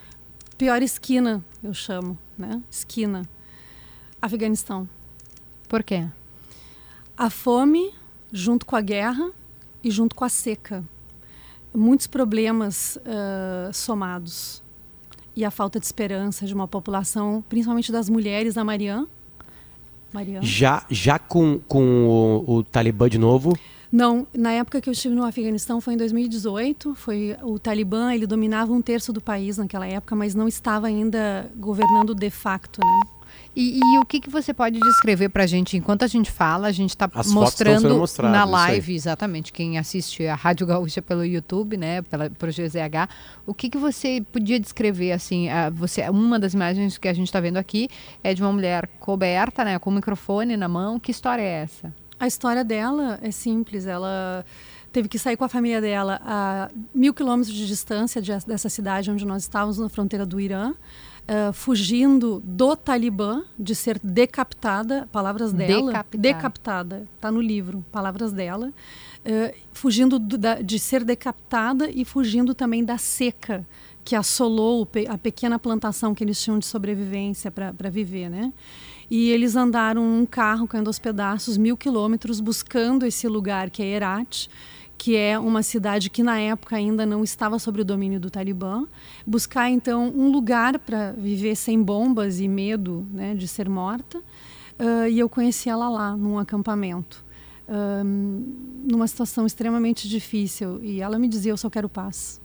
H: pior esquina, eu chamo, né? Esquina. Afeganistão.
D: Por quê?
H: A fome, junto com a guerra e junto com a seca. Muitos problemas uh, somados. E a falta de esperança de uma população, principalmente das mulheres da Marian.
C: Marian. Já, já com, com o, o Talibã de novo?
H: Não, na época que eu estive no Afeganistão foi em 2018. Foi o Talibã, ele dominava um terço do país naquela época, mas não estava ainda governando de facto, né?
D: E, e, o que, que você pode descrever para a gente? Enquanto a gente fala, a gente está mostrando na live, exatamente, quem assiste a Rádio Gaúcha pelo YouTube, né, pela, pelo GZH, o que, que você podia descrever, assim, a, você, uma das imagens que a gente está vendo aqui é de uma mulher coberta, né, com o microfone na mão, que história é essa?
H: A história dela é simples. Ela teve que sair com a família dela a mil quilômetros de distância de, dessa cidade onde nós estávamos, na fronteira do Irã, uh, fugindo do Talibã, de ser decapitada, palavras dela.
D: Decapitada.
H: Decapitada, está no livro, palavras dela. Uh, fugindo do, da, de ser decapitada e fugindo também da seca que assolou a pequena plantação que eles tinham de sobrevivência para viver, né? E eles andaram um carro caindo aos pedaços, mil quilômetros, buscando esse lugar que é Herat, que é uma cidade que na época ainda não estava sob o domínio do Talibã. Buscar então um lugar para viver sem bombas e medo né, de ser morta. Uh, e eu conheci ela lá, num acampamento. numa situação extremamente difícil. E ela me dizia: Eu só quero paz.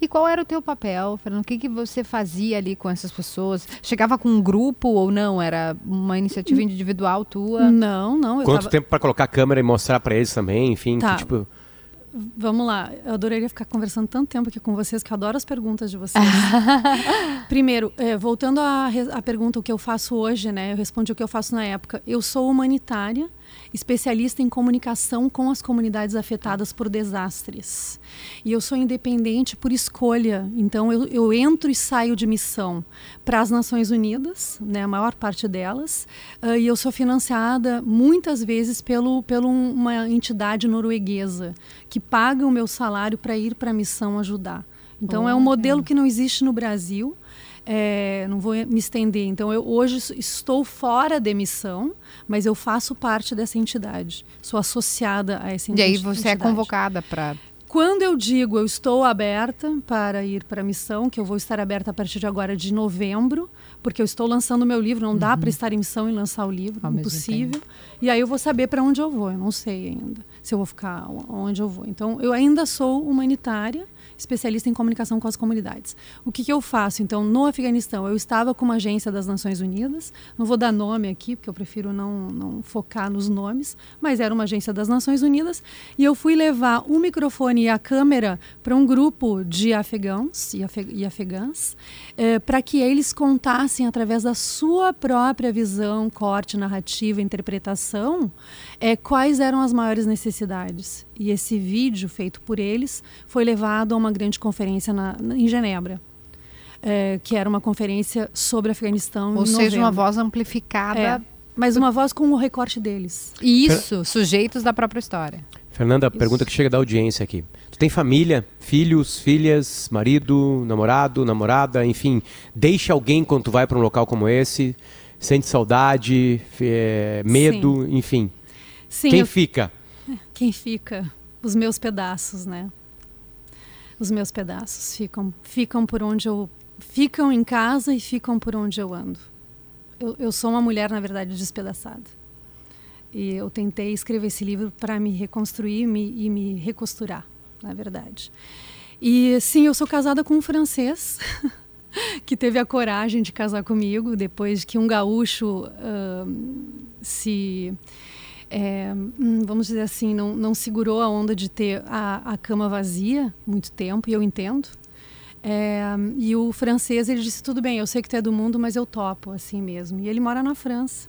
D: E qual era o teu papel, Fernando? O que, que você fazia ali com essas pessoas? Chegava com um grupo ou não? Era uma iniciativa individual tua?
H: Não, não.
C: Quanto
H: tava...
C: tempo para colocar a câmera e mostrar para eles também, enfim,
H: Tá.
C: que, tipo,
H: Vamos lá, eu adoraria ficar conversando tanto tempo aqui com vocês, que eu adoro as perguntas de vocês. Primeiro, eh, voltando à, à pergunta o que eu faço hoje, né? Eu respondi o que eu faço na época. Eu sou humanitária, especialista em comunicação com as comunidades afetadas por desastres. E eu sou independente por escolha. Então, eu, eu entro e saio de missão para as Nações Unidas, né, a maior parte delas, ah, e eu sou financiada muitas vezes pelo, pelo um- uma entidade norueguesa que paga o meu salário para ir para a missão ajudar. Então, é um modelo que não existe no Brasil. É, não vou me estender. Então, eu hoje estou fora de missão, mas eu faço parte dessa entidade. Sou associada a essa
D: E aí você é
H: entidade.
D: convocada para.
H: Quando eu digo eu estou aberta para ir para a missão, que eu vou estar aberta a partir de agora de novembro, porque eu estou lançando meu livro, não dá para estar em missão e lançar o livro,
D: Ao
H: impossível. E aí eu vou saber para onde eu vou, eu não sei ainda se eu vou ficar o- onde eu vou. Então eu ainda sou humanitária, especialista em comunicação com as comunidades. O que, que eu faço? Então, no Afeganistão, eu estava com uma agência das Nações Unidas, não vou dar nome aqui, porque eu prefiro não, não focar nos nomes, mas era uma agência das Nações Unidas, e eu fui levar o microfone e a câmera para um grupo de afegãos e, afe, e afegãs, eh, para que eles contassem, através da sua própria visão, corte, narrativa, interpretação, eh, quais eram as maiores necessidades. E esse vídeo, feito por eles, foi levado a uma grande conferência na, na- em Genebra. eh, que era uma conferência sobre Afeganistão.
D: Ou
H: em
D: seja, uma
H: novembro.
D: voz amplificada.
H: É, mas uma voz com o recorte deles.
D: Isso, sujeitos da própria história.
C: Fernanda, pergunta que chega da audiência aqui. Tu tem família, filhos, filhas, marido, namorado, namorada, enfim, deixa alguém quando tu vai para um local como esse, sente saudade, eh, medo, enfim.
H: Sim,
C: Quem
H: eu-
C: fica?
H: Quem fica? Os meus pedaços, né? Os meus pedaços ficam, ficam por onde eu, ficam em casa e ficam por onde eu ando. Eu, eu sou uma mulher, na verdade, despedaçada. E eu tentei escrever esse livro para me reconstruir me, e me recosturar, na verdade. E sim, eu sou casada com um francês que teve a coragem de casar comigo depois que um gaúcho ahn, se é, hum, vamos dizer assim, não, não segurou a onda de ter a, a cama vazia muito tempo, e eu entendo. É, e o francês, ele disse, tudo bem, eu sei que tu é do mundo, mas eu topo, assim mesmo. E ele mora na França.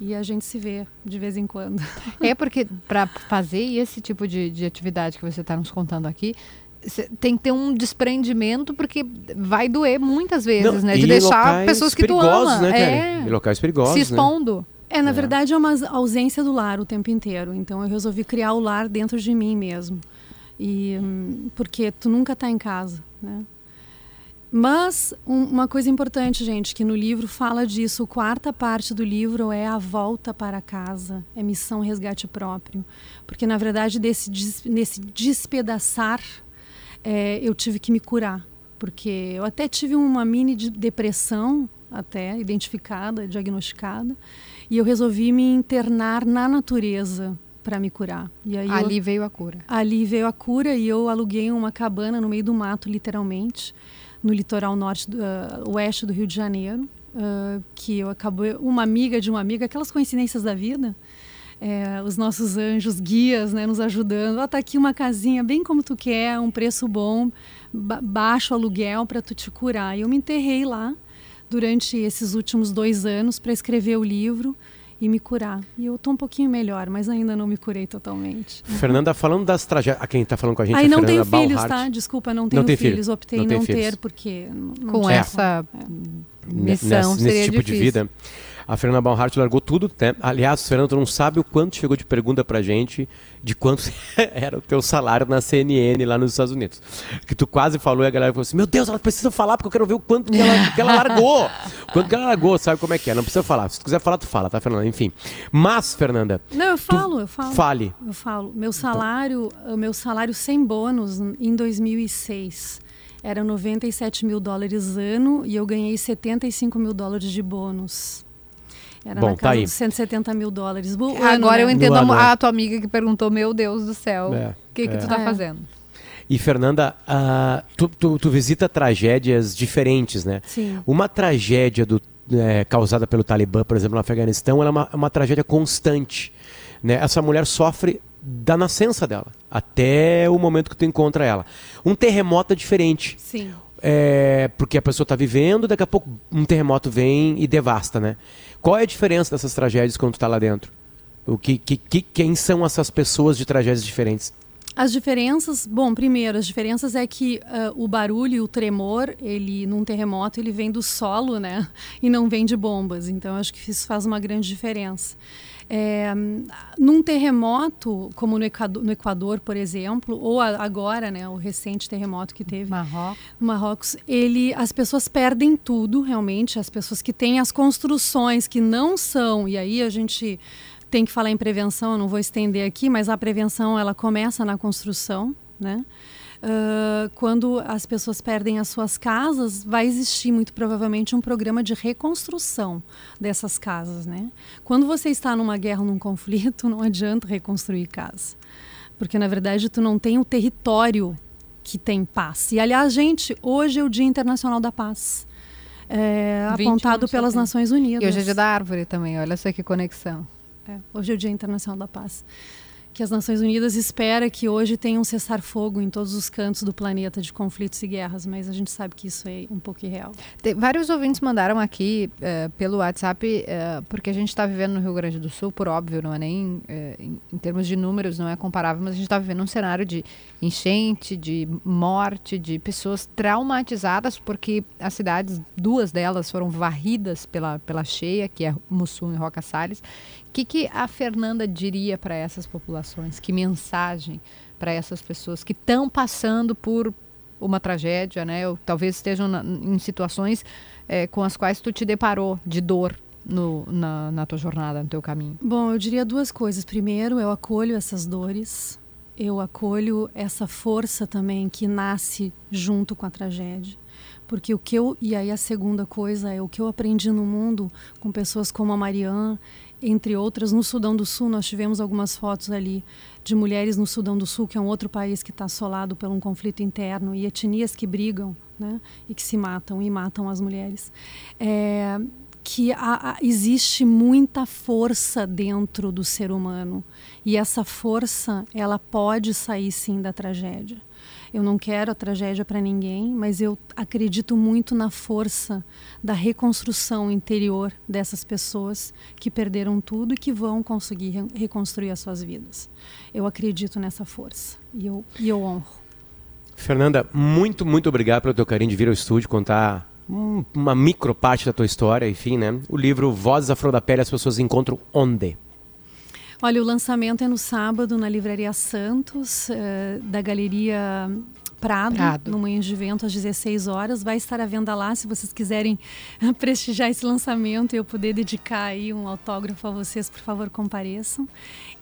H: E a gente se vê de vez em quando.
D: É porque para fazer esse tipo de, de atividade que você está nos contando aqui, tem que ter um desprendimento, porque vai doer muitas vezes,
C: Não,
D: né? De deixar pessoas que tu ama.
C: né,
D: é,
C: E locais perigosos,
D: se
C: né?
H: É, na
C: É.
H: verdade é uma ausência do lar o tempo inteiro. Então eu resolvi criar o lar dentro de mim mesmo. E hum, porque tu nunca está em casa, né? Mas um- uma coisa importante, gente, que no livro fala disso, a quarta parte do livro é a volta para casa, é missão resgate próprio, porque na verdade desse des- nesse despedaçar é, eu tive que me curar, porque eu até tive uma mini de- depressão até identificada, diagnosticada, e eu resolvi me internar na natureza para me curar. E aí eu-
D: Ali veio a cura.
H: Ali veio a cura e eu aluguei uma cabana no meio do mato, literalmente, no litoral norte, do, ah, oeste do Rio de Janeiro, ah, que eu acabei uma amiga de uma amiga, aquelas coincidências da vida, é, os nossos anjos guias, né, nos ajudando. Ó, tá aqui uma casinha bem como tu quer, um preço bom, ba baixo aluguel para tu te curar. E eu me enterrei lá durante esses últimos dois anos para escrever o livro e me curar. E eu tô um pouquinho melhor, mas ainda não me curei totalmente.
C: Fernanda, falando das tragédias. A quem está falando com a gente
H: Aí
C: é
H: não
C: Fernanda
H: tenho filhos,
C: Bauhart.
H: tá? Desculpa, não tenho
C: tem
H: filhos.
C: filhos.
H: Optei
C: Não
H: não,
C: tem filhos.
H: ter porque não- não
D: Com
H: tinha.
D: essa missão
C: nesse,
D: seria
C: nesse tipo
D: difícil.
C: de vida. A Fernanda Baumhart largou tudo. Né? Aliás, Fernanda, tu não sabe o quanto chegou de pergunta pra gente de quanto era o teu salário na CNN lá nos Estados Unidos. Que tu quase falou e a galera falou assim: Meu Deus, ela precisa falar porque eu quero ver o quanto que ela, que ela largou. Quanto que ela largou, sabe como é que é? Não precisa falar. Se tu quiser falar, tu fala, tá, Fernanda? Enfim. Mas, Fernanda,
H: Não, eu falo, eu falo.
C: fale.
H: Eu falo. Meu salário, o meu salário sem bônus em 2006 era 97 mil dólares ano e eu ganhei 75 mil dólares de bônus. Era
C: Bom,
H: na
C: tá
H: casa
C: aí.
H: dos 170 mil dólares.
D: Agora eu
H: né?
D: entendo
C: ano,
D: a,
C: é.
D: a tua amiga que perguntou, meu Deus do céu, o
C: É,
D: que, que
C: é.
D: tu tá
H: É.
D: fazendo?
C: E, Fernanda, ah, tu, tu, tu visita tragédias diferentes, né?
H: Sim.
C: Uma tragédia do, é, causada pelo Talibã, por exemplo, no Afeganistão, ela é uma, uma tragédia constante. Né? Essa mulher sofre da nascença dela, até o momento que tu encontra ela. Um terremoto é diferente.
H: Sim.
C: É, porque a pessoa está vivendo, daqui a pouco um terremoto vem e devasta, né? Qual é a diferença dessas tragédias quando tu está lá dentro? O que, que, que- quem são essas pessoas de tragédias diferentes?
H: As diferenças, bom, primeiro, as diferenças é que ah, o barulho o tremor, ele num terremoto, ele vem do solo, né? E não vem de bombas. Então, acho que isso faz uma grande diferença. É, num terremoto, como no Equador, no Equador, por exemplo, ou a- agora, né, o recente terremoto que teve
D: Marrocos.
H: no Marrocos, ele, as pessoas perdem tudo, realmente. As pessoas que têm as construções que não são, e aí a gente tem que falar em prevenção, eu não vou estender aqui, mas a prevenção ela começa na construção, né? Ah, quando as pessoas perdem as suas casas, vai existir muito provavelmente um programa de reconstrução dessas casas, né? Quando você está numa guerra, num conflito, não adianta reconstruir casa, porque na verdade tu não tem o território que tem paz. E aliás, gente, hoje é o Dia Internacional da Paz, é,
D: 21
H: apontado pelas
D: setembro.
H: Nações Unidas.
D: E hoje é dia da árvore também, olha só que conexão.
H: É, hoje é o Dia Internacional da Paz. Que as Nações Unidas espera que hoje tenha um cessar-fogo em todos os cantos do planeta de conflitos e guerras, mas a gente sabe que isso é um pouco irreal.
D: Tem- vários ouvintes mandaram aqui eh, pelo WhatsApp, eh, porque a gente está vivendo no Rio Grande do Sul, por óbvio, não é nem eh, em, em termos de números, não é comparável, mas a gente está vivendo um cenário de enchente, de morte, de pessoas traumatizadas, porque as cidades, duas delas foram varridas pela, pela cheia, que é Mussum e Roca Salles. Que, que a Fernanda diria para essas populações? Que mensagem para essas pessoas que estão passando por uma tragédia, né? Ou talvez estejam na- em situações eh, com as quais tu te deparou de dor no, na, na tua jornada, no teu caminho.
H: Bom, eu diria duas coisas. Primeiro, eu acolho essas dores, eu acolho essa força também que nasce junto com a tragédia. Porque o que eu. E aí a segunda coisa é o que eu aprendi no mundo com pessoas como a Marianne, entre outras. No Sudão do Sul, nós tivemos algumas fotos ali de mulheres no Sudão do Sul, que é um outro país que está assolado por um conflito interno, e etnias que brigam né, e que se matam e matam as mulheres. É, que existe muita força dentro do ser humano e essa força ela pode sair sim da tragédia. Eu não quero a tragédia para ninguém, mas eu acredito muito na força da reconstrução interior dessas pessoas que perderam tudo e que vão conseguir re- reconstruir as suas vidas. Eu acredito nessa força e eu, e eu honro.
C: Fernanda, muito, muito obrigado pelo teu carinho de vir ao estúdio contar uma micro parte da tua história, enfim, né? O livro Vozes Flor da Pele as pessoas encontram onde?
H: Olha, o lançamento é no sábado na Livraria Santos, eh, da Galeria Prado,
D: Prado.
H: no Moinhos de Vento, às 16 horas. Vai estar à venda lá, se vocês quiserem prestigiar esse lançamento e eu poder dedicar aí um autógrafo a vocês, por favor, compareçam.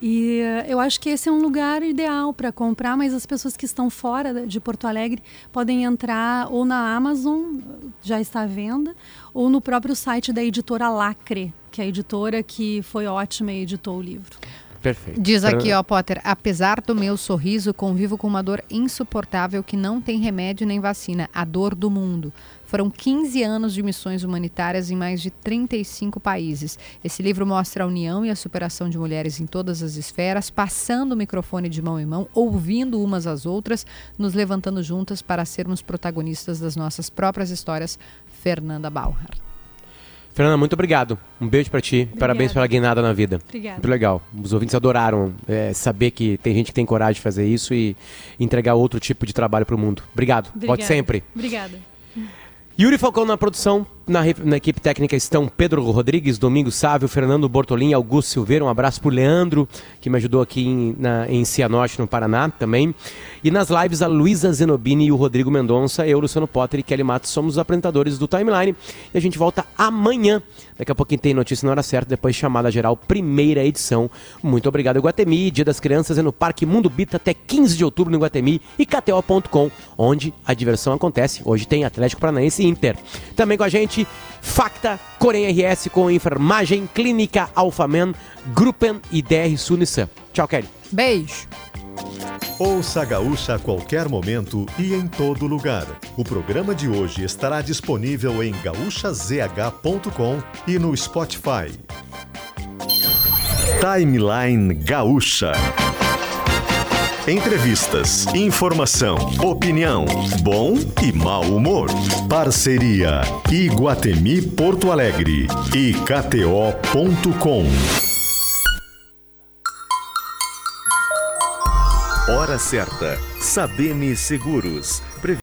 H: E eh, eu acho que esse é um lugar ideal para comprar, mas as pessoas que estão fora de Porto Alegre podem entrar ou na Amazon, já está à venda, ou no próprio site da editora Lacre, que é a editora que foi ótima e editou o livro.
C: Perfeito.
D: Diz aqui, ó, Potter, apesar do meu sorriso, convivo com uma dor insuportável que não tem remédio nem vacina, a dor do mundo. Foram 15 anos de missões humanitárias em mais de 35 países. Esse livro mostra a união e a superação de mulheres em todas as esferas, passando o microfone de mão em mão, ouvindo umas às outras, nos levantando juntas para sermos protagonistas das nossas próprias histórias. Fernanda Bauer.
C: Fernanda, muito obrigado. Um beijo pra ti. Parabéns pela guinada na vida.
H: Obrigada.
C: Muito legal. Os ouvintes adoraram é, saber que tem gente que tem coragem de fazer isso e entregar outro tipo de trabalho pro mundo. Obrigado. Volte
H: Obrigada.
C: sempre.
H: Obrigada.
C: Yuri Falcão na produção, na, na equipe técnica estão Pedro Rodrigues, Domingos Sávio, Fernando Bortolim, Augusto Silveira. Um abraço pro Leandro, que me ajudou aqui em, na, em Cianorte, no Paraná também. E nas lives, a Luísa Zenobini e o Rodrigo Mendonça, eu, Luciano Potter e Kelly Matos somos os apresentadores do Timeline. E a gente volta amanhã. Daqui a pouquinho tem notícia na hora certa, depois chamada geral, primeira edição. Muito obrigado, Iguatemi. Dia das Crianças é no Parque Mundo Bita até 15 de outubro no Iguatemi e KTO.com, onde a diversão acontece. Hoje tem Atlético Paranaense e Inter. Também com a gente, Facta, Corém RS com enfermagem, Clínica Alfaman, Gruppen e DR Sunissan. Tchau, Kelly.
D: Beijo.
A: Ouça a Gaúcha a qualquer momento e em todo lugar. O programa de hoje estará disponível em gaúchazh.com e no Spotify. Timeline Gaúcha. Entrevistas, informação, opinião, bom e mau humor. Parceria Iguatemi Porto Alegre e KTO.com. Hora certa. Sabene Seguros.